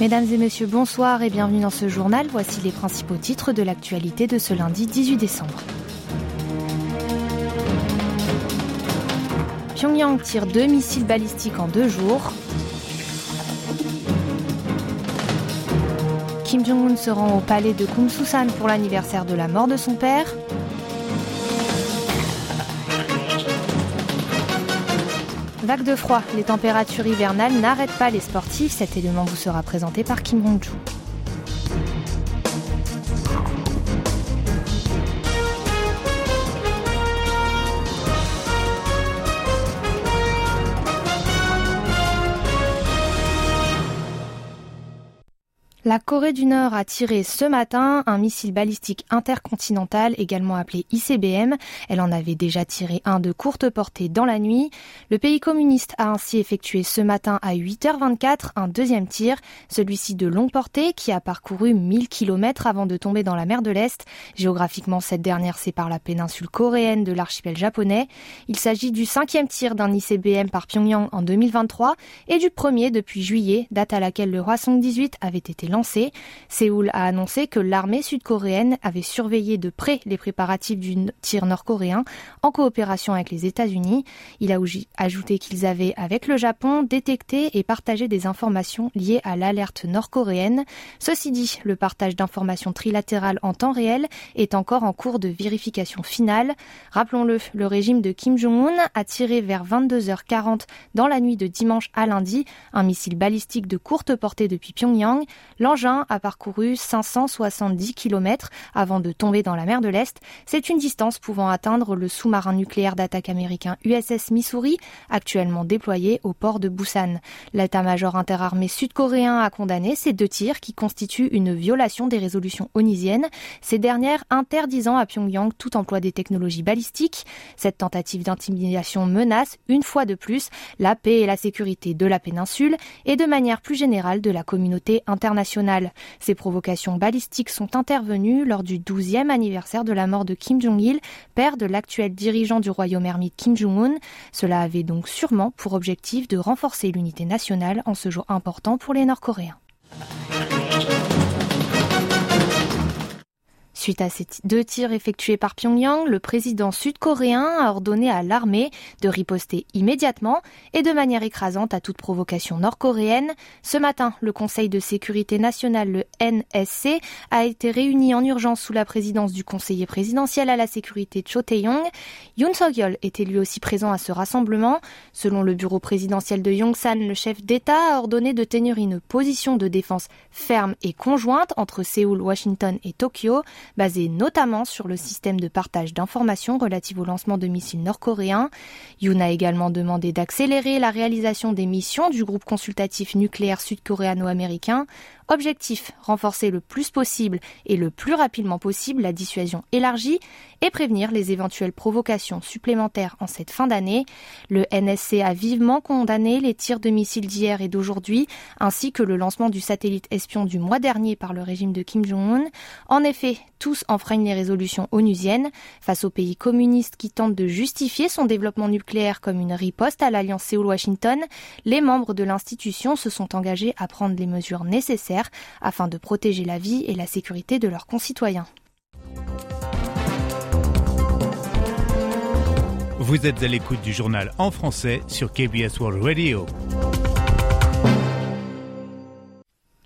Mesdames et messieurs, bonsoir et bienvenue dans ce journal. Voici les principaux titres de l'actualité de ce lundi 18 décembre. Pyongyang tire deux missiles balistiques en deux jours. Kim Jong-un se rend au palais de Kumsusan pour l'anniversaire de la mort de son père. Vague de froid, les températures hivernales n'arrêtent pas les sportifs. Cet élément vous sera présenté par Kim Hong-joo. La Corée du Nord a tiré ce matin un missile balistique intercontinental, également appelé ICBM. Elle en avait déjà tiré un de courte portée dans la nuit. Le pays communiste a ainsi effectué ce matin à 8h24 un deuxième tir, celui-ci de longue portée qui a parcouru 1000 km avant de tomber dans la mer de l'Est. Géographiquement, cette dernière sépare la péninsule coréenne de l'archipel japonais. Il s'agit du cinquième tir d'un ICBM par Pyongyang en 2023 et du premier depuis juillet, date à laquelle le Hwasong 18 avait été lancé. Séoul a annoncé que l'armée sud-coréenne avait surveillé de près les préparatifs du tir nord-coréen en coopération avec les États-Unis. Il a ajouté qu'ils avaient, avec le Japon, détecté et partagé des informations liées à l'alerte nord-coréenne. Ceci dit, le partage d'informations trilatérales en temps réel est encore en cours de vérification finale. Rappelons-le, le régime de Kim Jong-un a tiré vers 22h40 dans la nuit de dimanche à lundi un missile balistique de courte portée depuis Pyongyang. L'engin a parcouru 570 km avant de tomber dans la mer de l'Est. C'est une distance pouvant atteindre le sous-marin nucléaire d'attaque américain USS Missouri, actuellement déployé au port de Busan. L'état-major interarmé sud-coréen a condamné ces deux tirs qui constituent une violation des résolutions onusiennes, ces dernières interdisant à Pyongyang tout emploi des technologies balistiques. Cette tentative d'intimidation menace, une fois de plus, la paix et la sécurité de la péninsule et de manière plus générale de la communauté internationale. Ces provocations balistiques sont intervenues lors du 12e anniversaire de la mort de Kim Jong-il, père de l'actuel dirigeant du royaume ermite Kim Jong-un. Cela avait donc sûrement pour objectif de renforcer l'unité nationale en ce jour important pour les Nord-Coréens. Suite à ces deux tirs effectués par Pyongyang, le président sud-coréen a ordonné à l'armée de riposter immédiatement et de manière écrasante à toute provocation nord-coréenne. Ce matin, le Conseil de sécurité nationale, le NSC, a été réuni en urgence sous la présidence du conseiller présidentiel à la sécurité Cho Tae-yong. Yoon Suk-yeol était lui aussi présent à ce rassemblement. Selon le bureau présidentiel de Yongsan, le chef d'État a ordonné de tenir une position de défense ferme et conjointe entre Séoul, Washington et Tokyo basé notamment sur le système de partage d'informations relative au lancement de missiles nord-coréens. Yoon a également demandé d'accélérer la réalisation des missions du groupe consultatif nucléaire sud-coréano-américain Objectif, renforcer le plus possible et le plus rapidement possible la dissuasion élargie et prévenir les éventuelles provocations supplémentaires en cette fin d'année. Le NSC a vivement condamné les tirs de missiles d'hier et d'aujourd'hui, ainsi que le lancement du satellite espion du mois dernier par le régime de Kim Jong-un. En effet, tous enfreignent les résolutions onusiennes. Face au pays communiste qui tente de justifier son développement nucléaire comme une riposte à l'alliance Séoul-Washington, les membres de l'institution se sont engagés à prendre les mesures nécessaires afin de protéger la vie et la sécurité de leurs concitoyens. Vous êtes à l'écoute du journal en français sur KBS World Radio.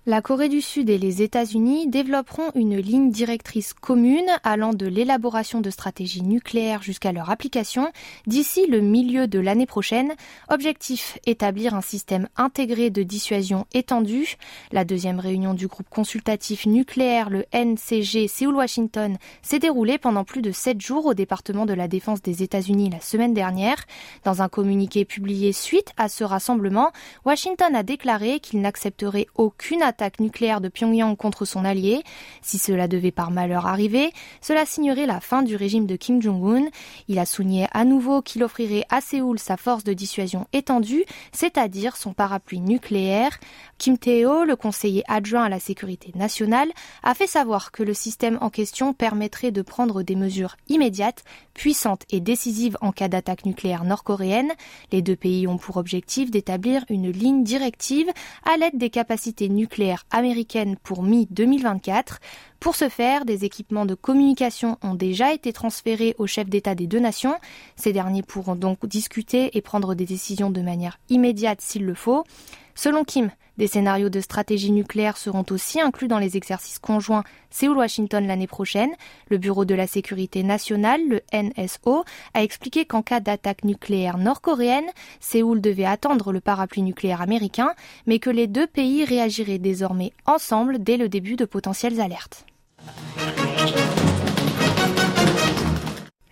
La Corée du Sud et les États-Unis développeront une ligne directrice commune allant de l'élaboration de stratégies nucléaires jusqu'à leur application d'ici le milieu de l'année prochaine. Objectif, établir un système intégré de dissuasion étendu. La deuxième réunion du groupe consultatif nucléaire, le NCG Séoul-Washington, s'est déroulée pendant plus de sept jours au département de la défense des États-Unis la semaine dernière. Dans un communiqué publié suite à ce rassemblement, Washington a déclaré qu'il n'accepterait aucune nucléaire de Pyongyang contre son allié. Si cela devait par malheur arriver, cela signerait la fin du régime de Kim Jong-un. Il a souligné à nouveau qu'il offrirait à Séoul sa force de dissuasion étendue, c'est-à-dire son parapluie nucléaire. Kim Tae-ho, le conseiller adjoint à la sécurité nationale, a fait savoir que le système en question permettrait de prendre des mesures immédiates, puissantes et décisives en cas d'attaque nucléaire nord-coréenne. Les deux pays ont pour objectif d'établir une ligne directive à l'aide des capacités nucléaires américaine pour mi-2024. Pour ce faire, des équipements de communication ont déjà été transférés aux chefs d'État des deux nations. Ces derniers pourront donc discuter et prendre des décisions de manière immédiate s'il le faut. Selon Kim, des scénarios de stratégie nucléaire seront aussi inclus dans les exercices conjoints Séoul-Washington l'année prochaine. Le Bureau de la sécurité nationale, le NSO, a expliqué qu'en cas d'attaque nucléaire nord-coréenne, Séoul devait attendre le parapluie nucléaire américain, mais que les deux pays réagiraient désormais ensemble dès le début de potentielles alertes.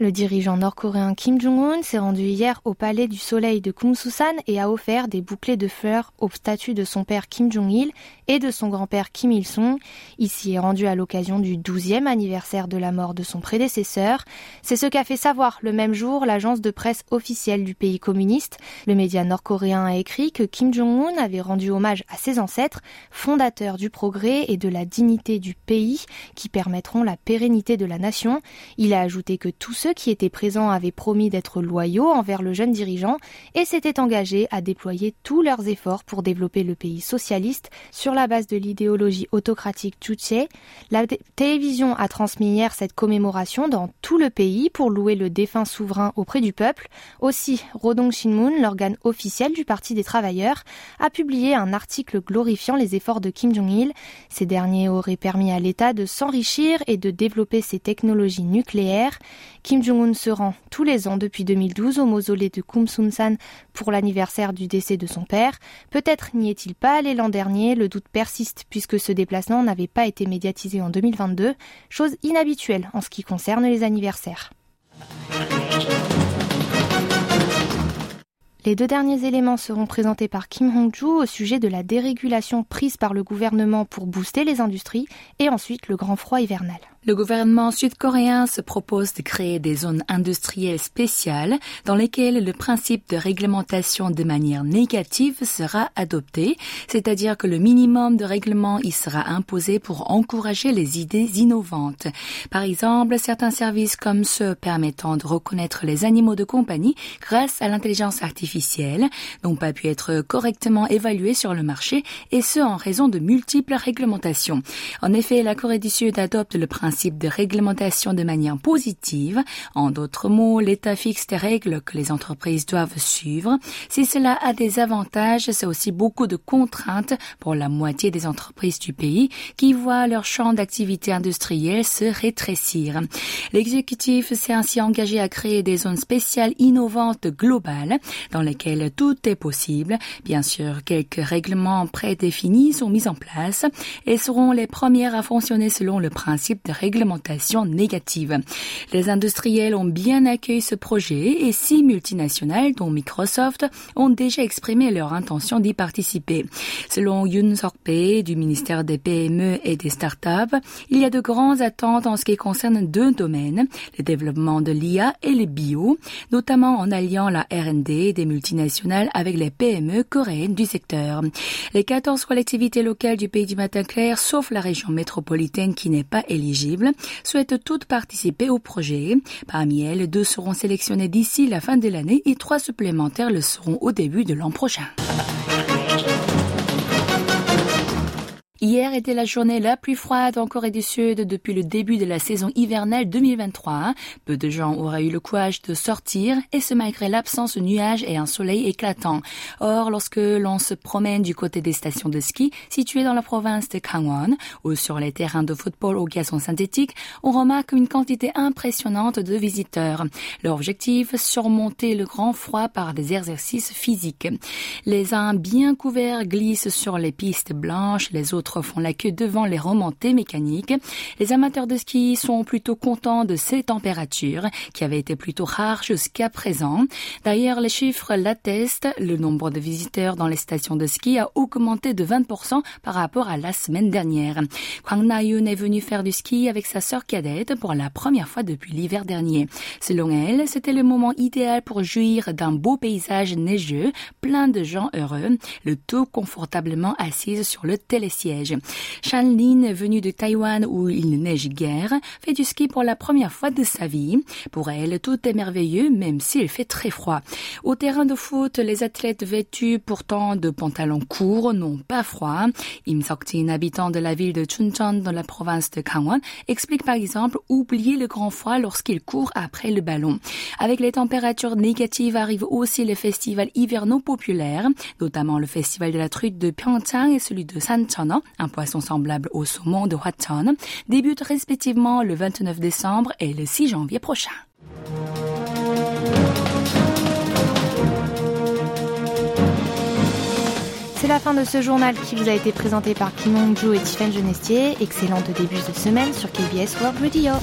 Le dirigeant nord-coréen Kim Jong-un s'est rendu hier au palais du soleil de Kumsusan et a offert des bouclés de fleurs aux statues de son père Kim Jong-il et de son grand-père Kim Il-sung. Ici est rendu à l'occasion du 12e anniversaire de la mort de son prédécesseur. C'est ce qu'a fait savoir le même jour l'agence de presse officielle du pays communiste. Le média nord-coréen a écrit que Kim Jong-un avait rendu hommage à ses ancêtres, fondateurs du progrès et de la dignité du pays qui permettront la pérennité de la nation. Il a ajouté que tous ceux qui étaient présents avaient promis d'être loyaux envers le jeune dirigeant et s'étaient engagés à déployer tous leurs efforts pour développer le pays socialiste sur la base de l'idéologie autocratique Juche. La télévision a transmis hier cette commémoration dans tout le pays pour louer le défunt souverain auprès du peuple. Aussi, Rodong Shinmun, l'organe officiel du Parti des travailleurs, a publié un article glorifiant les efforts de Kim Jong-il. Ces derniers auraient permis à l'État de s'enrichir et de développer ses technologies nucléaires. Kim Jong-un se rend tous les ans depuis 2012 au mausolée de Kumsunsan pour l'anniversaire du décès de son père. Peut-être n'y est-il pas allé l'an dernier, le doute persiste puisque ce déplacement n'avait pas été médiatisé en 2022, chose inhabituelle en ce qui concerne les anniversaires. Les deux derniers éléments seront présentés par Kim Hong-ju au sujet de la dérégulation prise par le gouvernement pour booster les industries et ensuite le grand froid hivernal. Le gouvernement sud-coréen se propose de créer des zones industrielles spéciales dans lesquelles le principe de réglementation de manière négative sera adopté, c'est-à-dire que le minimum de règlement y sera imposé pour encourager les idées innovantes. Par exemple, certains services comme ceux permettant de reconnaître les animaux de compagnie grâce à l'intelligence artificielle n'ont pas pu être correctement évalués sur le marché et ce en raison de multiples réglementations. En effet, la Corée du Sud adopte le principe principe de réglementation de manière positive. En d'autres mots, l'État fixe des règles que les entreprises doivent suivre. Si cela a des avantages, c'est aussi beaucoup de contraintes pour la moitié des entreprises du pays qui voient leur champ d'activité industrielle se rétrécir. L'exécutif s'est ainsi engagé à créer des zones spéciales innovantes globales dans lesquelles tout est possible. Bien sûr, quelques règlements prédéfinis sont mis en place et seront les premières à fonctionner selon le principe de réglementation négative. Les industriels ont bien accueilli ce projet et six multinationales, dont Microsoft, ont déjà exprimé leur intention d'y participer. Selon Yoon Sok-pei du ministère des PME et des startups, il y a de grandes attentes en ce qui concerne deux domaines, le développement de l'IA et le bio, notamment en alliant la R&D des multinationales avec les PME coréennes du secteur. Les 14 collectivités locales du pays du matin clair, sauf la région métropolitaine qui n'est pas éligible, souhaitent toutes participer au projet. Parmi elles, deux seront sélectionnées d'ici la fin de l'année et trois supplémentaires le seront au début de l'an prochain. Hier était la journée la plus froide en Corée du Sud depuis le début de la saison hivernale 2023. Peu de gens auraient eu le courage de sortir et ce malgré l'absence de nuages et un soleil éclatant. Or, lorsque l'on se promène du côté des stations de ski situées dans la province de Gangwon ou sur les terrains de football au gazon synthétique, on remarque une quantité impressionnante de visiteurs. Leur objectif, surmonter le grand froid par des exercices physiques. Les uns bien couverts glissent sur les pistes blanches, les autres font la queue devant les remontées mécaniques. Les amateurs de ski sont plutôt contents de ces températures qui avaient été plutôt rares jusqu'à présent. D'ailleurs, les chiffres l'attestent. Le nombre de visiteurs dans les stations de ski a augmenté de 20% par rapport à la semaine dernière. Kwang Na-yoon est venu faire du ski avec sa sœur cadette pour la première fois depuis l'hiver dernier. Selon elle, c'était le moment idéal pour jouir d'un beau paysage neigeux, plein de gens heureux, le tout confortablement assise sur le télésiège. Neige. Lin, venue de Taïwan où il ne neige guère, fait du ski pour la première fois de sa vie. Pour elle, tout est merveilleux, même s'il fait très froid. Au terrain de foot, les athlètes vêtus pourtant de pantalons courts n'ont pas froid. Im Sok-jin, habitant de la ville de Chuncheon dans la province de Gangwon, explique par exemple oublier le grand froid lorsqu'il court après le ballon. Avec les températures négatives arrivent aussi les festivals hivernaux populaires, notamment le festival de la truite de Pyeongchang et celui de Sancheon, un poisson semblable au saumon de Hwacheon, débutent respectivement le 29 décembre et le 6 janvier prochain. C'est la fin de ce journal qui vous a été présenté par Kim Hong-joo et Tiffany Genestier. Excellente début de semaine sur KBS World Radio.